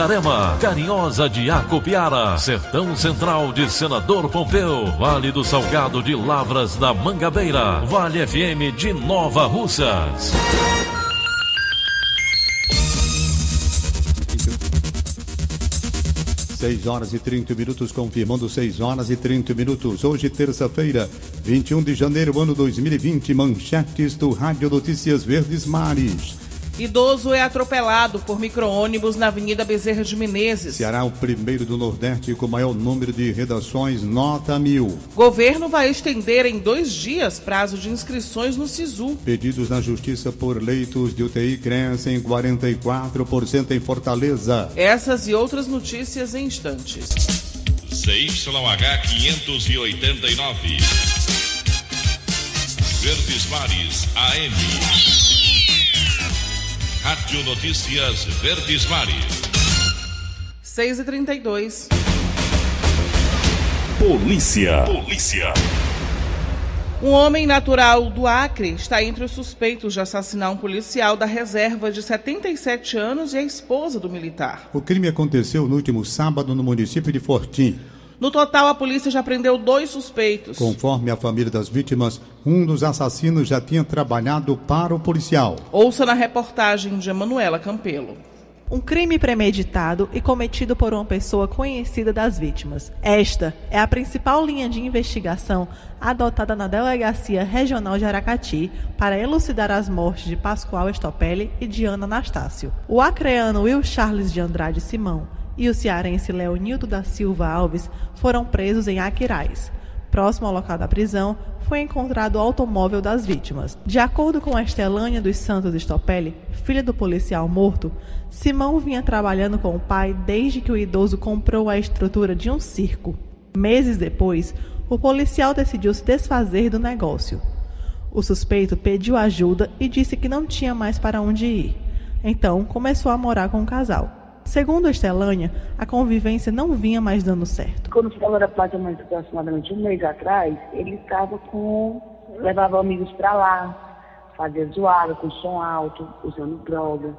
Itarema, Carinhosa de Acopiara, Sertão Central de Senador Pompeu, Vale do Salgado de Lavras da Mangabeira, Vale FM de Nova Russas. Seis horas e 30 minutos, confirmando 6 horas e 30 minutos. Hoje, terça-feira, 21 de janeiro, ano 2020, manchetes do Rádio Notícias Verdes Mares. Idoso é atropelado por micro-ônibus na Avenida Bezerra de Menezes. Ceará, o primeiro do Nordeste com maior número de redações, nota mil. Governo vai estender em dois dias prazo de inscrições no SISU. Pedidos na Justiça por leitos de UTI crescem 44% em Fortaleza. Essas e outras notícias em instantes. CYH 589. Verdes Mares AM. Rádio Notícias Verdes Mares. 6 e 32 Polícia. Polícia. Um homem natural do Acre está entre os suspeitos de assassinar um policial da reserva de 77 anos e a esposa do militar. O crime aconteceu no último sábado no município de Fortim. No total, a polícia já prendeu dois suspeitos. Conforme a família das vítimas, um dos assassinos já tinha trabalhado para o policial. Ouça na reportagem de Emanuela Campelo. Um crime premeditado e cometido por uma pessoa conhecida das vítimas. Esta é a principal linha de investigação adotada na Delegacia Regional de Aracati para elucidar as mortes de Pascoal Estopelli e de Ana Anastácio. O acreano Will Charles de Andrade Simão e o cearense Leonildo da Silva Alves foram presos em Aquiraz. Próximo ao local da prisão, foi encontrado o automóvel das vítimas. De acordo com Estelânia dos Santos Stopelli, filha do policial morto, Simão vinha trabalhando com o pai desde que o idoso comprou a estrutura de um circo. Meses depois, o policial decidiu se desfazer do negócio. O suspeito pediu ajuda e disse que não tinha mais para onde ir. Então, começou a morar com o casal. Segundo a Estelânia, a convivência não vinha mais dando certo. Quando o Paulo era aproximadamente um mês atrás, ele estava com. levava amigos para lá, fazia zoada com som alto, usando droga.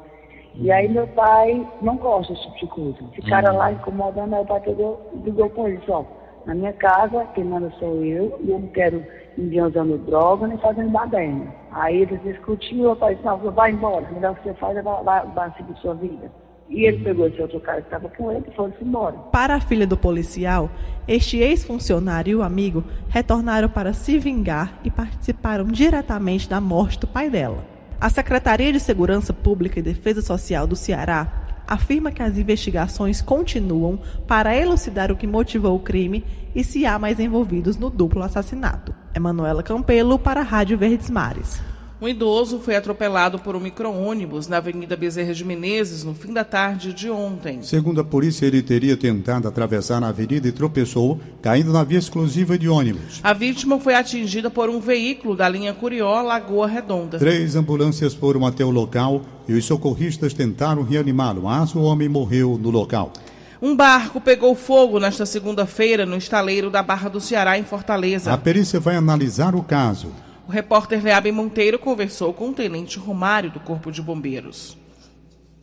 E aí meu pai não gosta desse tipo de coisa. Ficaram uhum. lá incomodando, aí o pai pegou ligou com ele, ó, na minha casa, quem manda sou eu, e eu não quero ninguém usando droga nem fazendo baderna. Aí eles discutiram, o pai disse, não, vai embora, o melhor que você faz é vai, vai, vai seguir sua vida. E ele pegou esse outro cara que estava com ele e foi-se embora. Para a filha do policial, este ex-funcionário e o amigo retornaram para se vingar e participaram diretamente da morte do pai dela. A Secretaria de Segurança Pública e Defesa Social do Ceará afirma que as investigações continuam para elucidar o que motivou o crime e se há mais envolvidos no duplo assassinato. Emanuela Campelo para a Rádio Verdes Mares. Um idoso foi atropelado por um micro-ônibus na Avenida Bezerra de Menezes no fim da tarde de ontem. Segundo a polícia, ele teria tentado atravessar a avenida e tropeçou, caindo na via exclusiva de ônibus. A vítima foi atingida por um veículo da linha Curió Lagoa Redonda. Três ambulâncias foram até o local e os socorristas tentaram reanimá-lo, mas o homem morreu no local. Um barco pegou fogo nesta segunda-feira no estaleiro da Barra do Ceará, em Fortaleza. A perícia vai analisar o caso. O repórter Leaben Monteiro conversou com o tenente Romário do Corpo de Bombeiros.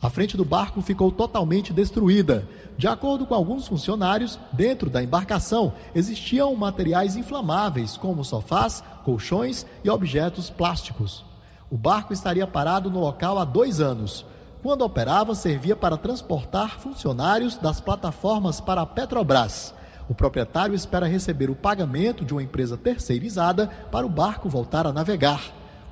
A frente do barco ficou totalmente destruída. De acordo com alguns funcionários, dentro da embarcação existiam materiais inflamáveis, como sofás, colchões e objetos plásticos. O barco estaria parado no local há dois anos. Quando operava, servia para transportar funcionários das plataformas para a Petrobras. O proprietário espera receber o pagamento de uma empresa terceirizada para o barco voltar a navegar.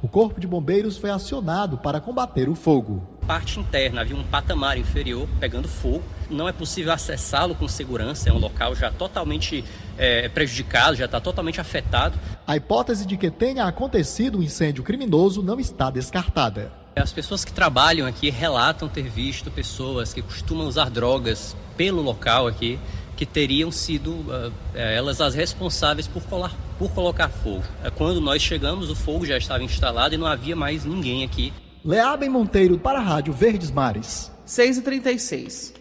O Corpo de Bombeiros foi acionado para combater o fogo. Parte interna havia um patamar inferior pegando fogo. Não é possível acessá-lo com segurança, é um local já totalmente é, prejudicado, já está totalmente afetado. A hipótese de que tenha acontecido um incêndio criminoso não está descartada. As pessoas que trabalham aqui relatam ter visto pessoas que costumam usar drogas pelo local aqui que teriam sido uh, elas as responsáveis por, colar, por colocar fogo. Uh, quando nós chegamos, o fogo já estava instalado e não havia mais ninguém aqui. Leabem Monteiro para a Rádio Verdes Mares. 6 e 36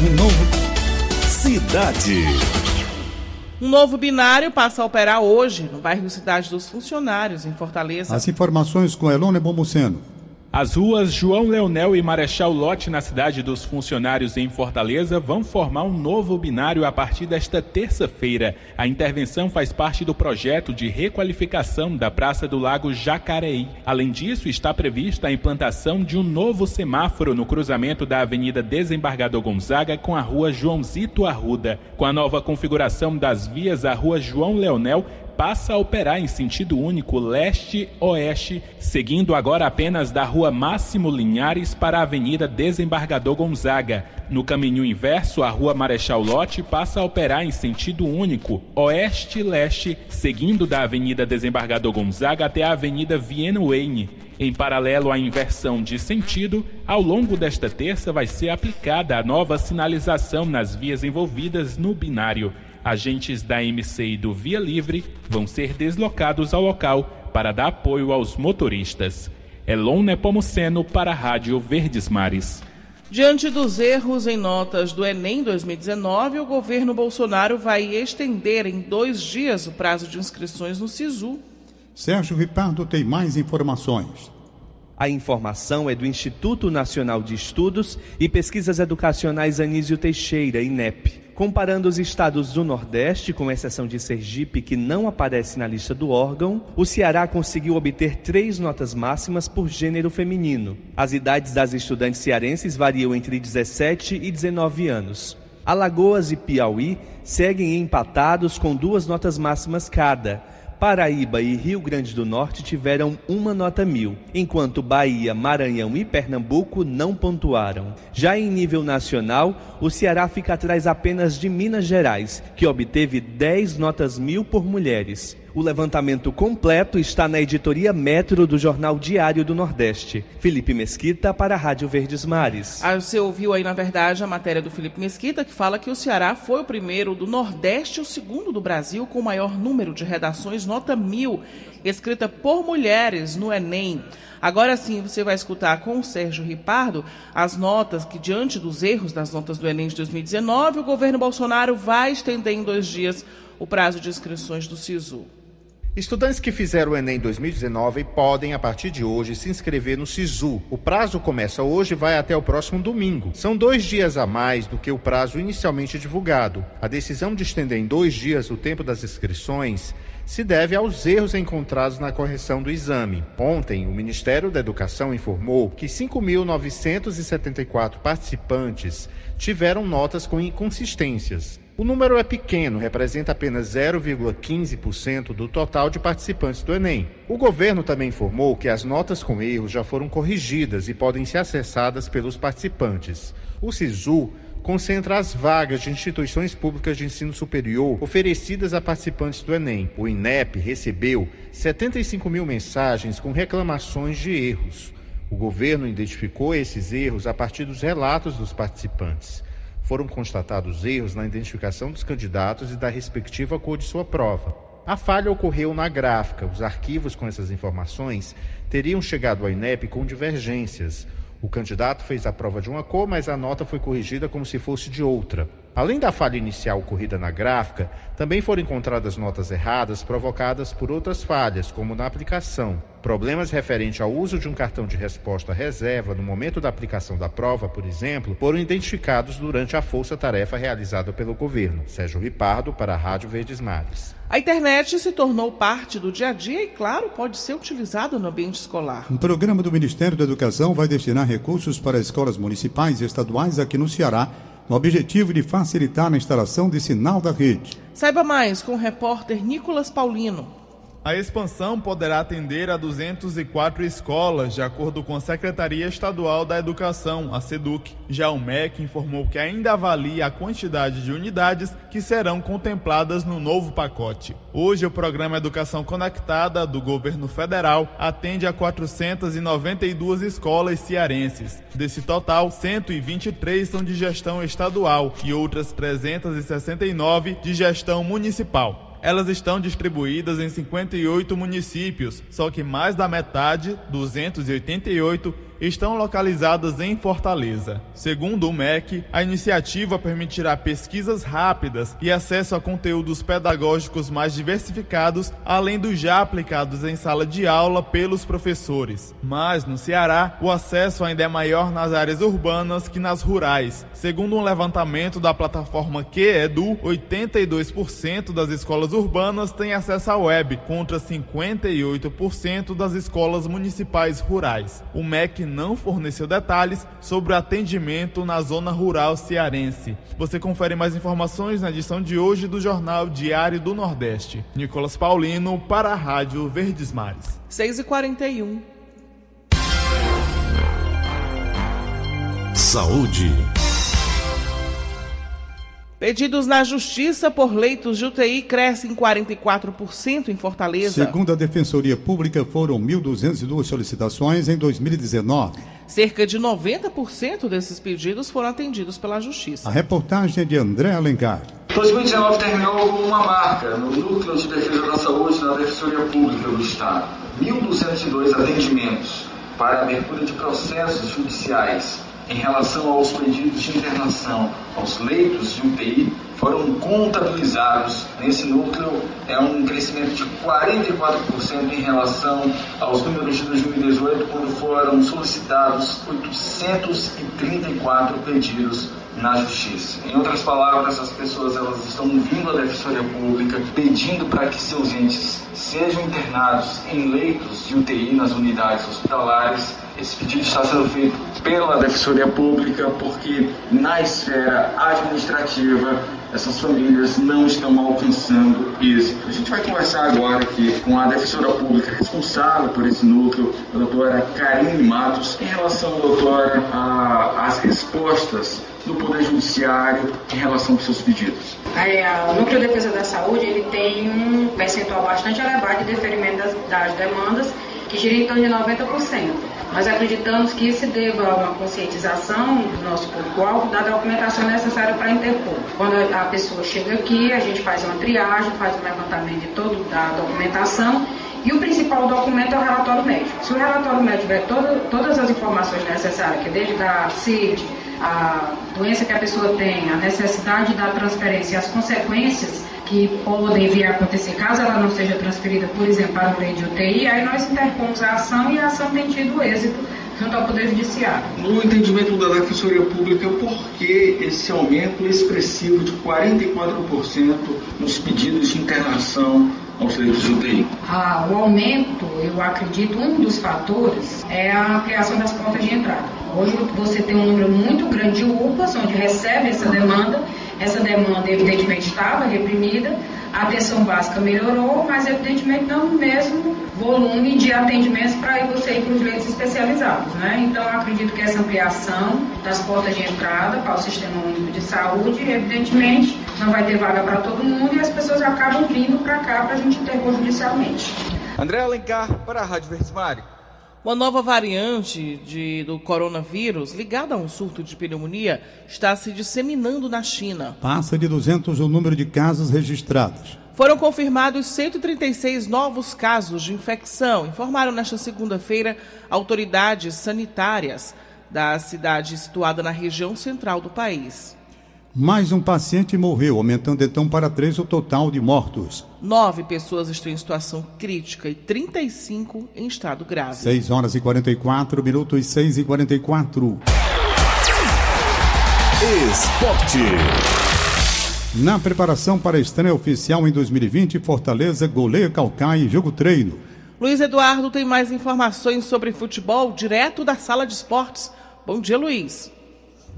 Um novo Cidade. Um novo binário passa a operar hoje no bairro Cidade dos Funcionários, em Fortaleza. As informações com Elone Bomuceno. As ruas João Leonel e Marechal Lote na cidade dos funcionários em Fortaleza vão formar um novo binário a partir desta terça-feira. A intervenção faz parte do projeto de requalificação da Praça do Lago Jacareí. Além disso, está prevista a implantação de um novo semáforo no cruzamento da Avenida Desembargador Gonzaga com a Rua Joãozito Arruda. Com a nova configuração das vias, a Rua João Leonel passa a operar em sentido único leste-oeste, seguindo agora apenas da Rua Máximo Linhares para a Avenida Desembargador Gonzaga. No caminho inverso, a Rua Marechal Lote passa a operar em sentido único oeste-leste, seguindo da Avenida Desembargador Gonzaga até a Avenida Viena Wayne. Em paralelo à inversão de sentido, ao longo desta terça vai ser aplicada a nova sinalização nas vias envolvidas no binário agentes da MC e do Via Livre vão ser deslocados ao local para dar apoio aos motoristas. Elon Nepomuceno para a Rádio Verdes Mares. Diante dos erros em notas do Enem 2019, o governo Bolsonaro vai estender em dois dias o prazo de inscrições no SISU. Sérgio Ripardo tem mais informações. A informação é do Instituto Nacional de Estudos e Pesquisas Educacionais Anísio Teixeira, INEP. Comparando os estados do Nordeste, com exceção de Sergipe, que não aparece na lista do órgão, o Ceará conseguiu obter três notas máximas por gênero feminino. As idades das estudantes cearenses variam entre 17 e 19 anos. Alagoas e Piauí seguem empatados com duas notas máximas cada. Paraíba e Rio Grande do Norte tiveram uma nota mil, enquanto Bahia, Maranhão e Pernambuco não pontuaram. Já em nível nacional, o Ceará fica atrás apenas de Minas Gerais, que obteve 10 notas mil por mulheres. O levantamento completo está na editoria Metro do Jornal Diário do Nordeste. Felipe Mesquita para a Rádio Verdes Mares. Ah, você ouviu aí, na verdade, a matéria do Felipe Mesquita, que fala que o Ceará foi o primeiro do Nordeste o segundo do Brasil com o maior número de redações, nota mil, escrita por mulheres no Enem. Agora sim, você vai escutar com o Sérgio Ripardo as notas que, diante dos erros das notas do Enem de 2019, o governo Bolsonaro vai estender em dois dias o prazo de inscrições do SISU. Estudantes que fizeram o Enem 2019 podem, a partir de hoje, se inscrever no SISU. O prazo começa hoje e vai até o próximo domingo. São dois dias a mais do que o prazo inicialmente divulgado. A decisão de estender em dois dias o tempo das inscrições se deve aos erros encontrados na correção do exame. Ontem, o Ministério da Educação informou que 5.974 participantes tiveram notas com inconsistências. O número é pequeno, representa apenas 0,15% do total de participantes do Enem. O governo também informou que as notas com erros já foram corrigidas e podem ser acessadas pelos participantes. O SISU concentra as vagas de instituições públicas de ensino superior oferecidas a participantes do Enem. O INEP recebeu 75 mil mensagens com reclamações de erros. O governo identificou esses erros a partir dos relatos dos participantes foram constatados erros na identificação dos candidatos e da respectiva cor de sua prova. A falha ocorreu na gráfica. Os arquivos com essas informações teriam chegado ao INEP com divergências. O candidato fez a prova de uma cor, mas a nota foi corrigida como se fosse de outra. Além da falha inicial ocorrida na gráfica, também foram encontradas notas erradas provocadas por outras falhas, como na aplicação. Problemas referentes ao uso de um cartão de resposta reserva no momento da aplicação da prova, por exemplo, foram identificados durante a força-tarefa realizada pelo governo. Sérgio Ripardo, para a Rádio Verdes Mares. A internet se tornou parte do dia a dia e, claro, pode ser utilizada no ambiente escolar. Um programa do Ministério da Educação vai destinar recursos para escolas municipais e estaduais aqui no Ceará no objetivo de facilitar a instalação de sinal da rede. Saiba mais com o repórter Nicolas Paulino. A expansão poderá atender a 204 escolas, de acordo com a Secretaria Estadual da Educação, a SEDUC. Já o MEC informou que ainda avalia a quantidade de unidades que serão contempladas no novo pacote. Hoje, o programa Educação Conectada do governo federal atende a 492 escolas cearenses. Desse total, 123 são de gestão estadual e outras 369 de gestão municipal. Elas estão distribuídas em 58 municípios, só que mais da metade, 288, estão localizadas em Fortaleza. Segundo o MEC, a iniciativa permitirá pesquisas rápidas e acesso a conteúdos pedagógicos mais diversificados, além dos já aplicados em sala de aula pelos professores. Mas, no Ceará, o acesso ainda é maior nas áreas urbanas que nas rurais. Segundo um levantamento da plataforma QEDU, 82% das escolas urbanas têm acesso à web, contra 58% das escolas municipais rurais. O MEC não forneceu detalhes sobre o atendimento na zona rural cearense. Você confere mais informações na edição de hoje do Jornal Diário do Nordeste. Nicolas Paulino para a Rádio Verdes Mares. 6 e 41 Saúde. Pedidos na Justiça por leitos de UTI crescem 44% em Fortaleza. Segundo a Defensoria Pública, foram 1.202 solicitações em 2019. Cerca de 90% desses pedidos foram atendidos pela Justiça. A reportagem é de André Alencar. 2019 terminou com uma marca no Núcleo de Defesa da Saúde da Defensoria Pública do Estado. 1.202 atendimentos para abertura de processos judiciais em relação aos pedidos de internação aos leitos de UTI foram contabilizados nesse núcleo é um crescimento de 44% em relação aos números de 2018, quando foram solicitados 834 pedidos na justiça. Em outras palavras, as pessoas elas estão vindo à Defensoria Pública pedindo para que seus entes sejam internados em leitos de UTI nas unidades hospitalares. Esse pedido está sendo feito pela Defensoria Pública porque na esfera administrativa essas famílias não estão alcançando êxito. A gente vai conversar agora aqui com a defensora pública responsável por esse núcleo, a doutora Karine Matos, em relação, doutora, às respostas do Poder Judiciário em relação aos seus pedidos. o Núcleo de Defesa da Saúde ele tem um percentual bastante elevado de deferimento das, das demandas, que gira em torno de 90%. Nós acreditamos que isso deva a uma conscientização do nosso público-alvo da documentação necessária para interpor. Quando a pessoa chega aqui, a gente faz uma triagem, faz um levantamento de toda a documentação e o principal documento é o relatório médico. Se o relatório médico tiver todo, todas as informações necessárias, que é desde a CID, a doença que a pessoa tem, a necessidade da transferência, as consequências que podem vir a acontecer caso ela não seja transferida, por exemplo, para o leito de UTI, aí nós interpomos a ação e a ação tem tido êxito junto ao Poder Judiciário. No entendimento da Defensoria Pública, por que esse aumento expressivo de 44% nos pedidos de internação aos leitos de UTI? Ah, o aumento, eu acredito, um dos fatores é a ampliação das portas de entrada. Hoje você tem um número muito grande de UPAs, onde recebe essa demanda, essa demanda, evidentemente, estava reprimida, a atenção básica melhorou, mas, evidentemente, não no mesmo volume de atendimentos para você ir para os leitos especializados. Né? Então, acredito que essa ampliação das portas de entrada para o Sistema Único de Saúde, evidentemente, não vai ter vaga para todo mundo e as pessoas acabam vindo para cá para a gente interpor judicialmente. André Alencar, para a Rádio Verdes. Uma nova variante de, do coronavírus, ligada a um surto de pneumonia, está se disseminando na China. Passa de 200 o número de casos registrados. Foram confirmados 136 novos casos de infecção, informaram nesta segunda-feira autoridades sanitárias da cidade situada na região central do país. Mais um paciente morreu, aumentando então para três o total de mortos. Nove pessoas estão em situação crítica e 35 em estado grave. 6 horas e 44 minutos, 6 e 44. Esporte. Na preparação para a estreia oficial em 2020, Fortaleza goleia Calcaia em jogo treino. Luiz Eduardo tem mais informações sobre futebol direto da sala de esportes. Bom dia, Luiz.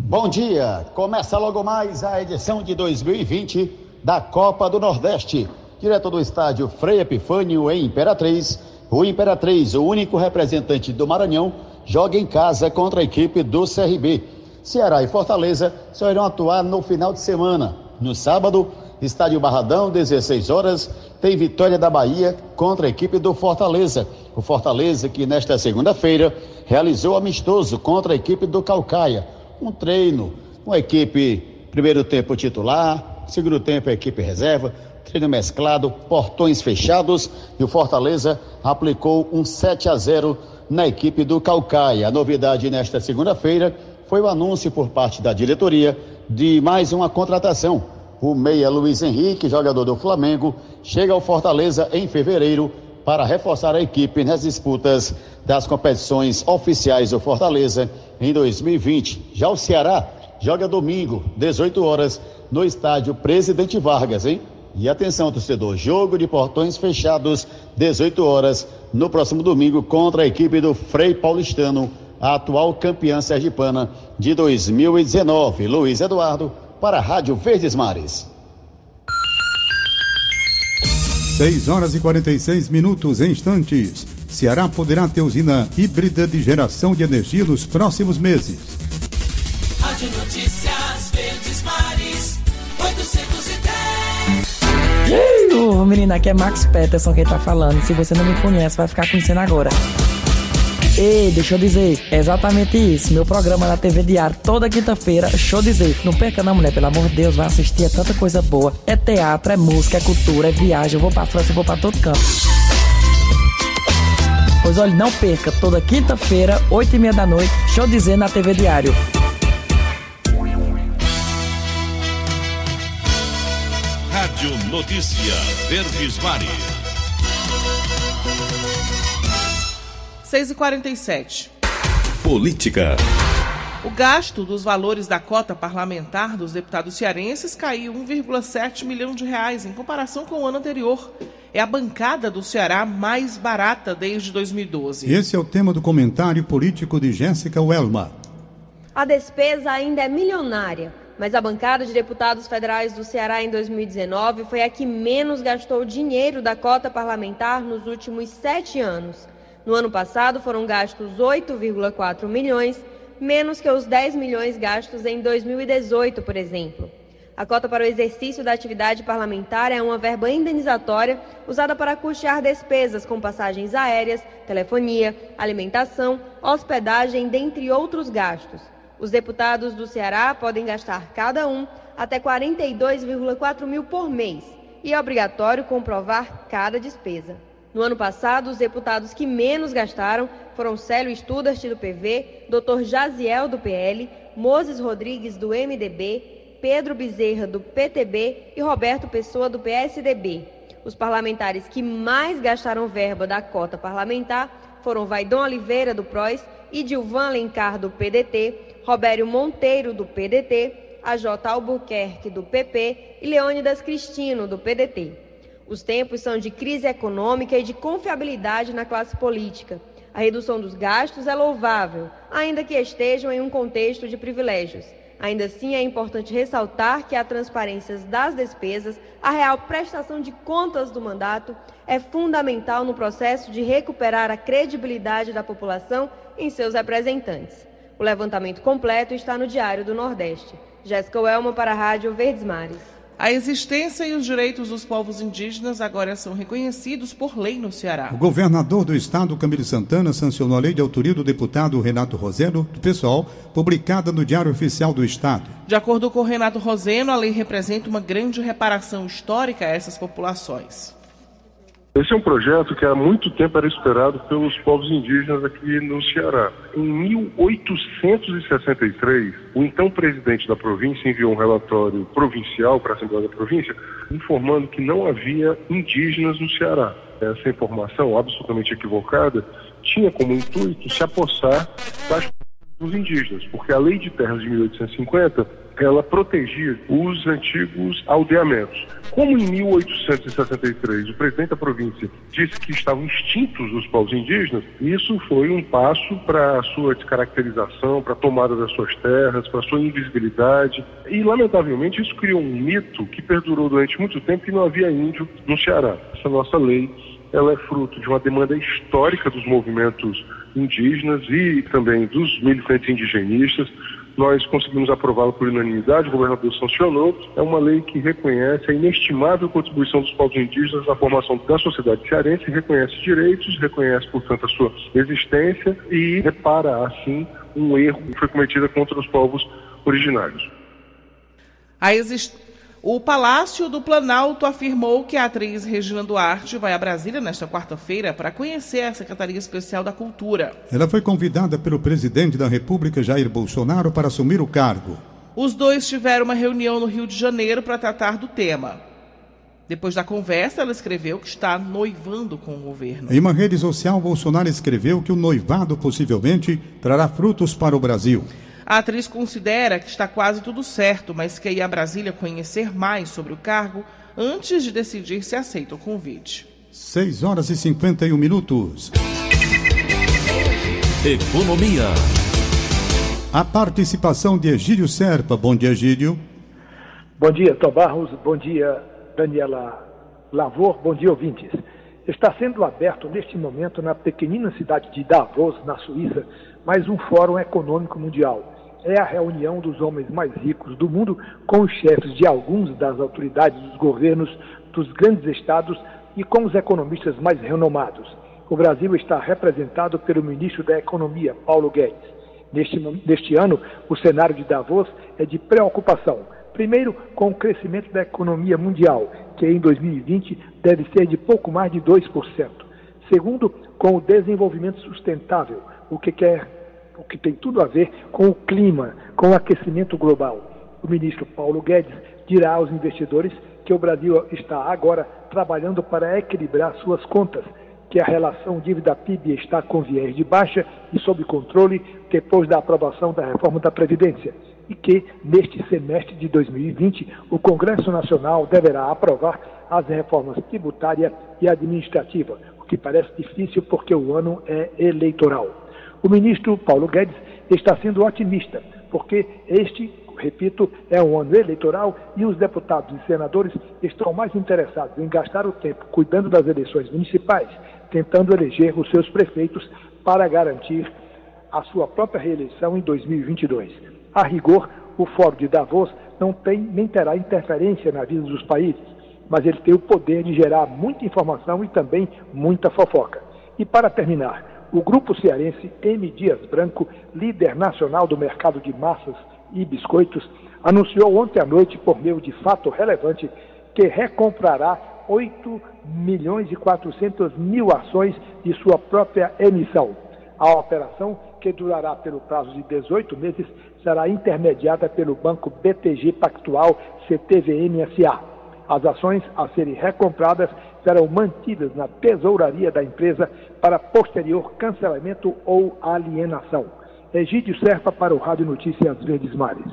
Bom dia. Começa logo mais a edição de 2020 da Copa do Nordeste. Direto do estádio Frei Epifânio, em Imperatriz. O Imperatriz, o único representante do Maranhão, joga em casa contra a equipe do CRB. Ceará e Fortaleza só irão atuar no final de semana. No sábado, estádio Barradão, 16 horas, tem vitória da Bahia contra a equipe do Fortaleza. O Fortaleza, que nesta segunda-feira realizou amistoso contra a equipe do Calcaia. Um treino com a equipe, primeiro tempo titular, segundo tempo a equipe reserva, treino mesclado, portões fechados e o Fortaleza aplicou um 7 a 0 na equipe do Calcaia. A novidade nesta segunda-feira foi o anúncio por parte da diretoria de mais uma contratação. O meia Luiz Henrique, jogador do Flamengo, chega ao Fortaleza em fevereiro para reforçar a equipe nas disputas das competições oficiais do Fortaleza em 2020. Já o Ceará joga domingo, 18 horas, no estádio Presidente Vargas, hein? E atenção, torcedor, jogo de portões fechados, 18 horas, no próximo domingo, contra a equipe do Frei Paulistano a atual campeã sergipana de 2019. Luiz Eduardo, para a Rádio Verdes Mares. 6 horas e 46 minutos em instantes. Ceará poderá ter usina híbrida de geração de energia nos próximos meses. Rádio Notícias Verdes Mares, 810. Uh, menina, aqui é Max Peterson quem tá falando. Se você não me conhece, vai ficar conhecendo agora. Ei, deixa eu dizer, é exatamente isso. Meu programa na TV Diário, toda quinta-feira, show dizer. Não perca não, mulher, pelo amor de Deus, vai assistir, é tanta coisa boa. É teatro, é música, é cultura, é viagem. Eu vou pra França, eu vou pra todo canto. Pois olha, não perca, toda quinta-feira, oito e meia da noite, show dizer na TV Diário. Rádio Notícia Verdes Mares. 6 e 47 Política. O gasto dos valores da cota parlamentar dos deputados cearenses caiu 1,7 milhão de reais em comparação com o ano anterior. É a bancada do Ceará mais barata desde 2012. Esse é o tema do comentário político de Jéssica Welma. A despesa ainda é milionária, mas a bancada de deputados federais do Ceará em 2019 foi a que menos gastou dinheiro da cota parlamentar nos últimos sete anos. No ano passado foram gastos 8,4 milhões, menos que os 10 milhões gastos em 2018, por exemplo. A cota para o exercício da atividade parlamentar é uma verba indenizatória usada para custear despesas com passagens aéreas, telefonia, alimentação, hospedagem, dentre outros gastos. Os deputados do Ceará podem gastar cada um até 42,4 mil por mês e é obrigatório comprovar cada despesa. No ano passado, os deputados que menos gastaram foram Célio Studart, do PV, Dr. Jaziel, do PL, Moses Rodrigues, do MDB, Pedro Bezerra, do PTB e Roberto Pessoa, do PSDB. Os parlamentares que mais gastaram verba da cota parlamentar foram Vaidon Oliveira, do PROS, e Dilvan Alencar, do PDT, Robério Monteiro, do PDT, AJ Albuquerque, do PP e Leônidas Cristino, do PDT. Os tempos são de crise econômica e de confiabilidade na classe política. A redução dos gastos é louvável, ainda que estejam em um contexto de privilégios. Ainda assim, é importante ressaltar que a transparência das despesas, a real prestação de contas do mandato, é fundamental no processo de recuperar a credibilidade da população em seus representantes. O levantamento completo está no Diário do Nordeste. Jéssica Welma para a Rádio Verdes Mares. A existência e os direitos dos povos indígenas agora são reconhecidos por lei no Ceará. O governador do estado, Camilo Santana, sancionou a lei de autoria do deputado Renato Roseno, do PSOL, publicada no Diário Oficial do Estado. De acordo com Renato Roseno, a lei representa uma grande reparação histórica a essas populações. Esse é um projeto que há muito tempo era esperado pelos povos indígenas aqui no Ceará. Em 1863, o então presidente da província enviou um relatório provincial para a Assembleia da Província informando que não havia indígenas no Ceará. Essa informação, absolutamente equivocada, tinha como intuito se apossar das dos indígenas, porque a lei de terras de 1850 ela protegia os antigos aldeamentos. Como em 1863 o presidente da província disse que estavam extintos os povos indígenas, isso foi um passo para a sua descaracterização, para a tomada das suas terras, para a sua invisibilidade. E, lamentavelmente, isso criou um mito que perdurou durante muito tempo que não havia índio no Ceará. Essa nossa lei ela é fruto de uma demanda histórica dos movimentos indígenas e também dos militantes indigenistas. Nós conseguimos aprová-la por unanimidade, o governador sancionou. É uma lei que reconhece a inestimável contribuição dos povos indígenas na formação da sociedade cearense, reconhece direitos, reconhece, portanto, a sua existência e repara, assim, um erro que foi cometido contra os povos originários. A. O Palácio do Planalto afirmou que a atriz Regina Duarte vai a Brasília nesta quarta-feira para conhecer a Secretaria Especial da Cultura. Ela foi convidada pelo presidente da República, Jair Bolsonaro, para assumir o cargo. Os dois tiveram uma reunião no Rio de Janeiro para tratar do tema. Depois da conversa, ela escreveu que está noivando com o governo. Em uma rede social, Bolsonaro escreveu que o noivado possivelmente trará frutos para o Brasil. A atriz considera que está quase tudo certo, mas quer ir a Brasília conhecer mais sobre o cargo antes de decidir se aceita o convite. 6 horas e 51 minutos. Economia. A participação de Egídio Serpa. Bom dia, Egídio. Bom dia, Tom Barros. Bom dia, Daniela Lavor. Bom dia, ouvintes. Está sendo aberto neste momento na pequenina cidade de Davos, na Suíça, mais um Fórum Econômico Mundial é a reunião dos homens mais ricos do mundo com os chefes de alguns das autoridades dos governos dos grandes estados e com os economistas mais renomados. O Brasil está representado pelo ministro da Economia, Paulo Guedes. Neste, neste ano, o cenário de Davos é de preocupação. Primeiro, com o crescimento da economia mundial, que em 2020 deve ser de pouco mais de 2%. Segundo, com o desenvolvimento sustentável, o que quer o que tem tudo a ver com o clima, com o aquecimento global. O ministro Paulo Guedes dirá aos investidores que o Brasil está agora trabalhando para equilibrar suas contas, que a relação dívida-PIB está com viés de baixa e sob controle depois da aprovação da reforma da Previdência e que, neste semestre de 2020, o Congresso Nacional deverá aprovar as reformas tributária e administrativa, o que parece difícil porque o ano é eleitoral. O ministro Paulo Guedes está sendo otimista, porque este, repito, é um ano eleitoral e os deputados e senadores estão mais interessados em gastar o tempo cuidando das eleições municipais, tentando eleger os seus prefeitos para garantir a sua própria reeleição em 2022. A rigor, o Fórum de Davos não tem nem terá interferência na vida dos países, mas ele tem o poder de gerar muita informação e também muita fofoca. E para terminar, o grupo cearense M. Dias Branco, líder nacional do mercado de massas e biscoitos, anunciou ontem à noite, por meio de fato relevante, que recomprará 8 milhões e 400 mil ações de sua própria emissão. A operação, que durará pelo prazo de 18 meses, será intermediada pelo banco BTG Pactual CTVM SA. As ações a serem recompradas serão mantidas na tesouraria da empresa para posterior cancelamento ou alienação. Egídio Serpa para o Rádio Notícias Verdes Mares.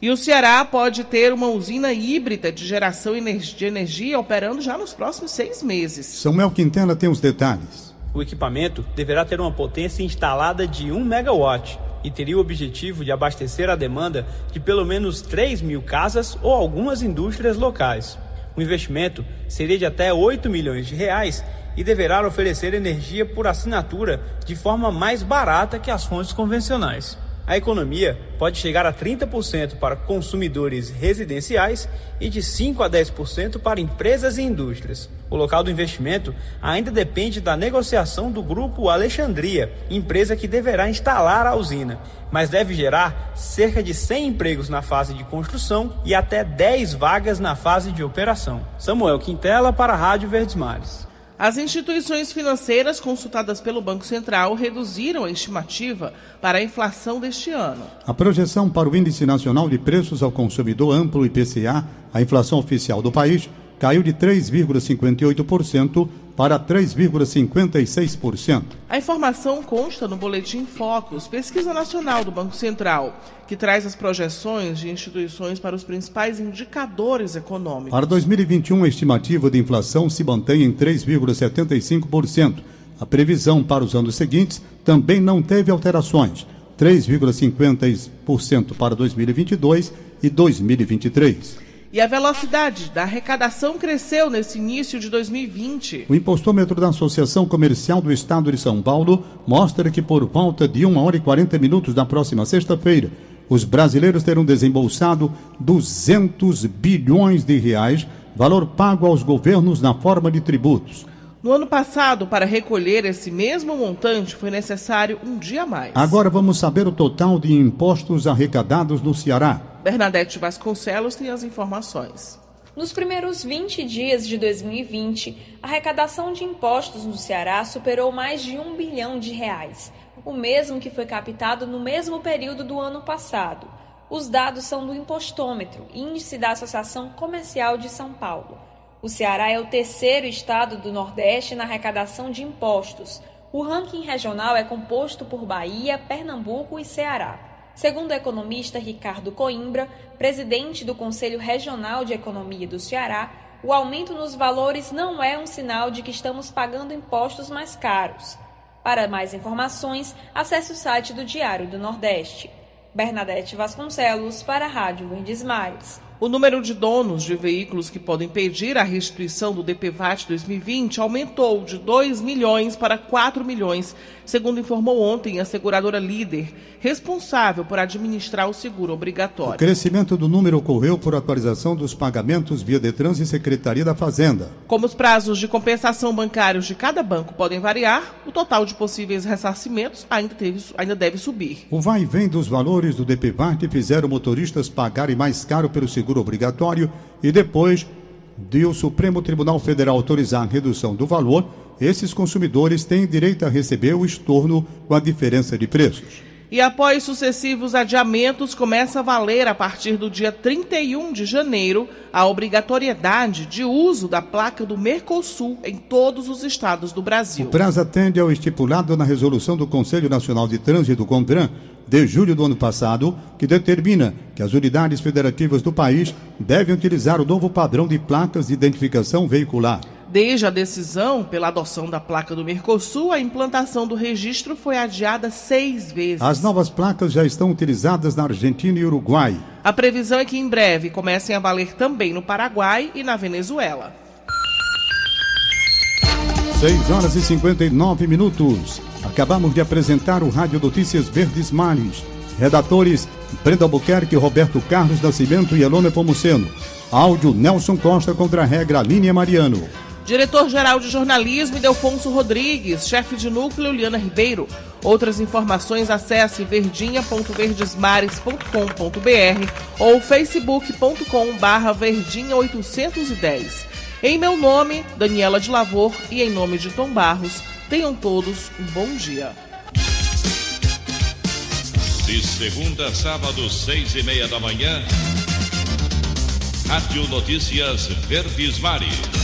E o Ceará pode ter uma usina híbrida de geração de energia operando já nos próximos seis meses. Samuel Quintela tem os detalhes. O equipamento deverá ter uma potência instalada de 1 megawatt e teria o objetivo de abastecer a demanda de pelo menos 3 mil casas ou algumas indústrias locais. O investimento seria de até 8 milhões de reais e deverá oferecer energia por assinatura de forma mais barata que as fontes convencionais. A economia pode chegar a 30% para consumidores residenciais e de 5 a 10% para empresas e indústrias. O local do investimento ainda depende da negociação do grupo Alexandria, empresa que deverá instalar a usina, mas deve gerar cerca de 100 empregos na fase de construção e até 10 vagas na fase de operação. Samuel Quintela para a Rádio Verdes Mares. As instituições financeiras consultadas pelo Banco Central reduziram a estimativa para a inflação deste ano. A projeção para o Índice Nacional de Preços ao Consumidor Amplo IPCA, a inflação oficial do país, caiu de 3,58% para 3,56%. A informação consta no Boletim Focus, pesquisa nacional do Banco Central, que traz as projeções de instituições para os principais indicadores econômicos. Para 2021, a estimativa de inflação se mantém em 3,75%. A previsão para os anos seguintes também não teve alterações. 3,50% para 2022 e 2023. E a velocidade da arrecadação cresceu nesse início de 2020. O impostômetro da Associação Comercial do Estado de São Paulo mostra que por volta de 1 hora e 40 minutos da próxima sexta-feira, os brasileiros terão desembolsado 200 bilhões de reais, valor pago aos governos na forma de tributos. No ano passado, para recolher esse mesmo montante, foi necessário um dia a mais. Agora vamos saber o total de impostos arrecadados no Ceará. Bernadette Vasconcelos tem as informações. Nos primeiros 20 dias de 2020, a arrecadação de impostos no Ceará superou mais de um bilhão de reais, o mesmo que foi captado no mesmo período do ano passado. Os dados são do Impostômetro, índice da Associação Comercial de São Paulo. O Ceará é o terceiro estado do Nordeste na arrecadação de impostos. O ranking regional é composto por Bahia, Pernambuco e Ceará. Segundo o economista Ricardo Coimbra, presidente do Conselho Regional de Economia do Ceará, o aumento nos valores não é um sinal de que estamos pagando impostos mais caros. Para mais informações, acesse o site do Diário do Nordeste. Bernadette Vasconcelos, para a Rádio Verdes Mares. O número de donos de veículos que podem pedir a restituição do DPVAT 2020 aumentou de 2 milhões para 4 milhões, segundo informou ontem a seguradora líder, responsável por administrar o seguro obrigatório. O crescimento do número ocorreu por atualização dos pagamentos via Detran e Secretaria da Fazenda. Como os prazos de compensação bancários de cada banco podem variar, o total de possíveis ressarcimentos ainda, teve, ainda deve subir. O vai e vem dos valores do DPVAT fizeram motoristas pagarem mais caro pelo seguro obrigatório e depois de o Supremo Tribunal Federal autorizar a redução do valor, esses consumidores têm direito a receber o estorno com a diferença de preços. E após sucessivos adiamentos, começa a valer a partir do dia 31 de janeiro a obrigatoriedade de uso da placa do Mercosul em todos os estados do Brasil. O prazo atende ao estipulado na resolução do Conselho Nacional de Trânsito, CONTRAN, de julho do ano passado, que determina que as unidades federativas do país devem utilizar o novo padrão de placas de identificação veicular. Desde a decisão pela adoção da placa do Mercosul, a implantação do registro foi adiada seis vezes. As novas placas já estão utilizadas na Argentina e Uruguai. A previsão é que em breve comecem a valer também no Paraguai e na Venezuela. 6 horas e 59 minutos. Acabamos de apresentar o Rádio Notícias Verdes Mares. Redatores Brenda Albuquerque, Roberto Carlos Nascimento e Elona Pomuceno. Áudio Nelson Costa contra a regra Línia Mariano. Diretor-geral de jornalismo Delfonso Rodrigues, chefe de núcleo Liana Ribeiro. Outras informações acesse verdinha.verdesmares.com.br ou facebook.com barra verdinha 810. Em meu nome, Daniela de Lavor, e em nome de Tom Barros, tenham todos um bom dia. De segunda a sábado, seis e meia da manhã, Rádio Notícias Verdes Mares.